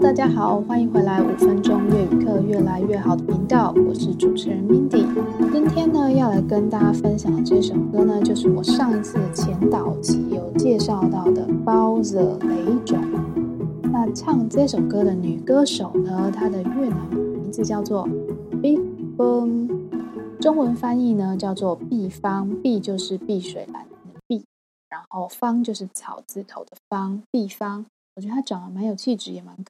大家好，欢迎回来五分钟粤语课越来越好的频道，我是主持人 Mindy。今天呢，要来跟大家分享的这首歌呢，就是我上一次前导集有介绍到的《包着雷种》。那唱这首歌的女歌手呢，她的越南名字叫做 Big Phương，中文翻译呢叫做碧方，碧就是碧水蓝的碧，然后方就是草字头的方，碧方。我觉得她长得蛮有气质，也蛮可。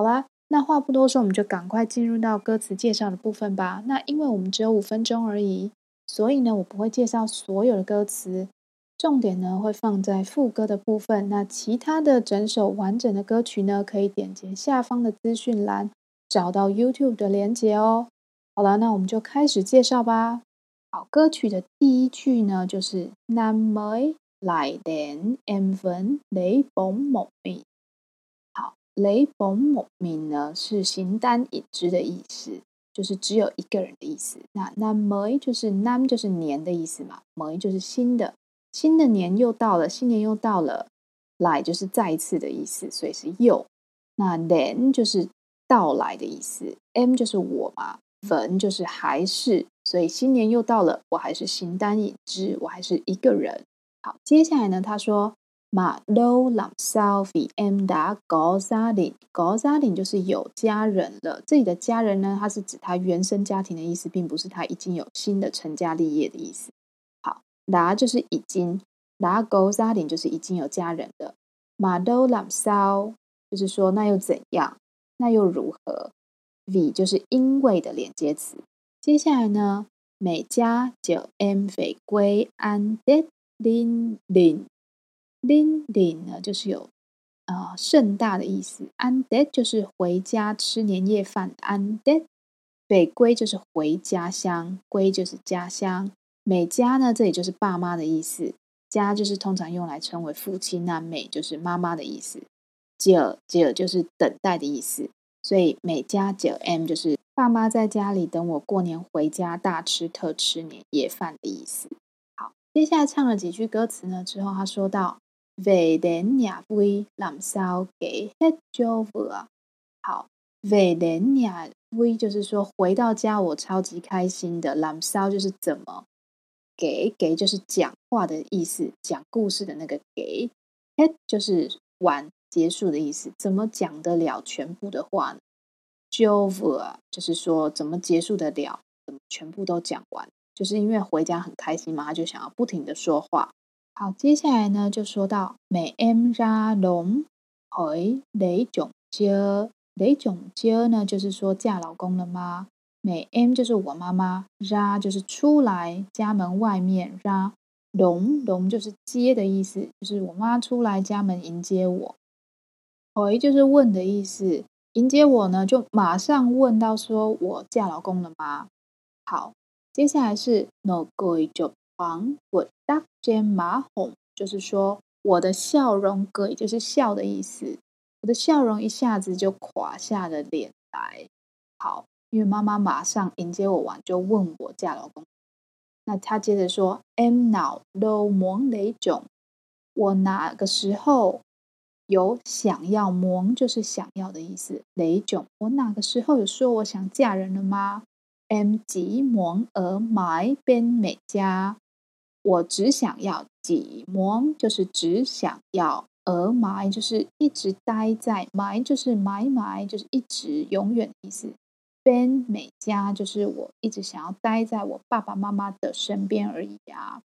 好啦，那话不多说，我们就赶快进入到歌词介绍的部分吧。那因为我们只有五分钟而已，所以呢，我不会介绍所有的歌词，重点呢会放在副歌的部分。那其他的整首完整的歌曲呢，可以点击下方的资讯栏，找到 YouTube 的连接哦。好了，那我们就开始介绍吧。好，歌曲的第一句呢，就是「“Namai lại đến em vẫn Lei Bong một mình」。雷逢某年呢是形单影只的意思，就是只有一个人的意思。那 năm mới 就是南就是年的意思嘛，mới 就是新的，新的年又到了，新年又到了。来就是再次的意思，所以是又。那 đến 就是到来的意思 m 就是我嘛，vẫn 就是还是，所以新年又到了，我还是形单影只，我还是一个人。好，接下来呢？他说马都兰少比 M 达高沙林，高沙林就是有家人了。自己的家人呢？它是指他原生家庭的意思，并不是他已经有新的成家立业的意思。好，达就是已经，达高沙林就是已经有家人的。马都兰少就是说，那又怎样？那又如何？V 就是因为的连接词。接下来呢？每加就 M 斐归安德林林。Đình 呢，就是有呃盛大的意思。Ăn Tết 就是回家吃年夜饭。Ăn Tết，về quê 就是回家乡归就是家乡。美家呢，这里就是爸妈的意思。家就是通常用来称为父亲，那美就是妈妈的意思。chờ chờ 就是等待的意思。所以 mẹ cha chờ em 就是爸妈在家里等我过年回家大吃特吃年夜饭的意思。好接下来唱了几句歌词呢？之后他说到：“Về đến nhà vui làm sao kể hết cho vừa。”好，“Về đến nhà vui” 就是说回到家我超级开心的。làm sao 就是怎么给给就是讲话的意思，讲故事的那个给。hết 就是完结束的意思，怎么讲得了全部的话呢？cho vừa 就是说怎么结束得了，怎么全部都讲完。就是因为回家很开心嘛，他就想要不停的说话。好，接下来呢就说到美 m 扎龙回雷炯接雷炯接呢，就是说嫁老公了吗？美 m 就是我妈妈，扎就是出来家门外面，扎龙龙就是接的意思，就是我妈出来家门迎接我。回就是问的意思，迎接我呢就马上问到说，我嫁老公了吗？好，接下来是 no 诺鬼就。黄滚。Tắt trên má hồng，就是说我的笑容，cười 就是笑的意思，我的笑容一下子就垮下了脸来。好，因为妈妈马上迎接我完，就问我嫁老公。那他接着说：“M nào đâu muốn lấy chồng，我哪个时候有想要 mon 就是想要的意思？le jong，我哪个时候有说我想嫁人了吗？Em chỉ muốn ở mãi bên mẹ cha，我只想要，chỉ muốn 就是只想要，ở mãi 就是一直待在 my，就是买买就是一直永远的意思。bên mẹ cha 就是我一直想要待在我爸爸妈妈的身边而已啊。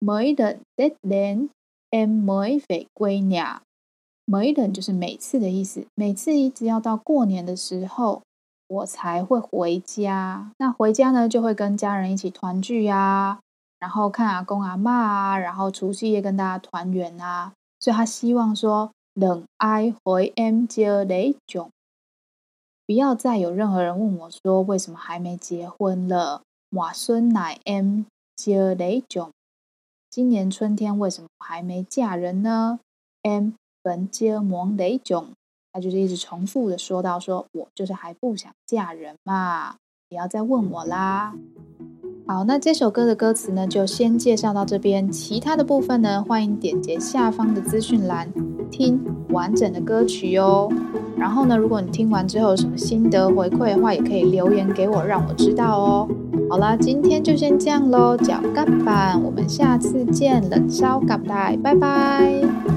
Mỗi lần Tết đến em mới về quê nhà，mỗi lần 就是每次的意思，每次一直要到过年的时候。我才会回家。那回家呢，就会跟家人一起团聚啊，然后看阿公阿嬷啊，然后除夕夜跟大家团圆啊。所以他希望说，等爱回 M 接雷囧，不要再有任何人问我说，为什么还没结婚了？瓦孙乃 M 接雷囧，今年春天为什么还没嫁人呢？M 本接蒙雷囧。他就是一直重复的说到说，说我就是还不想嫁人嘛，不要再问我啦。好，那这首歌的歌词呢，就先介绍到这边，其他的部分呢，欢迎点击下方的资讯栏听完整的歌曲哟。然后呢，如果你听完之后有什么心得回馈的话，也可以留言给我，让我知道哦。好啦，今天就先这样喽，脚盖板，我们下次见，冷烧咖喱，拜拜。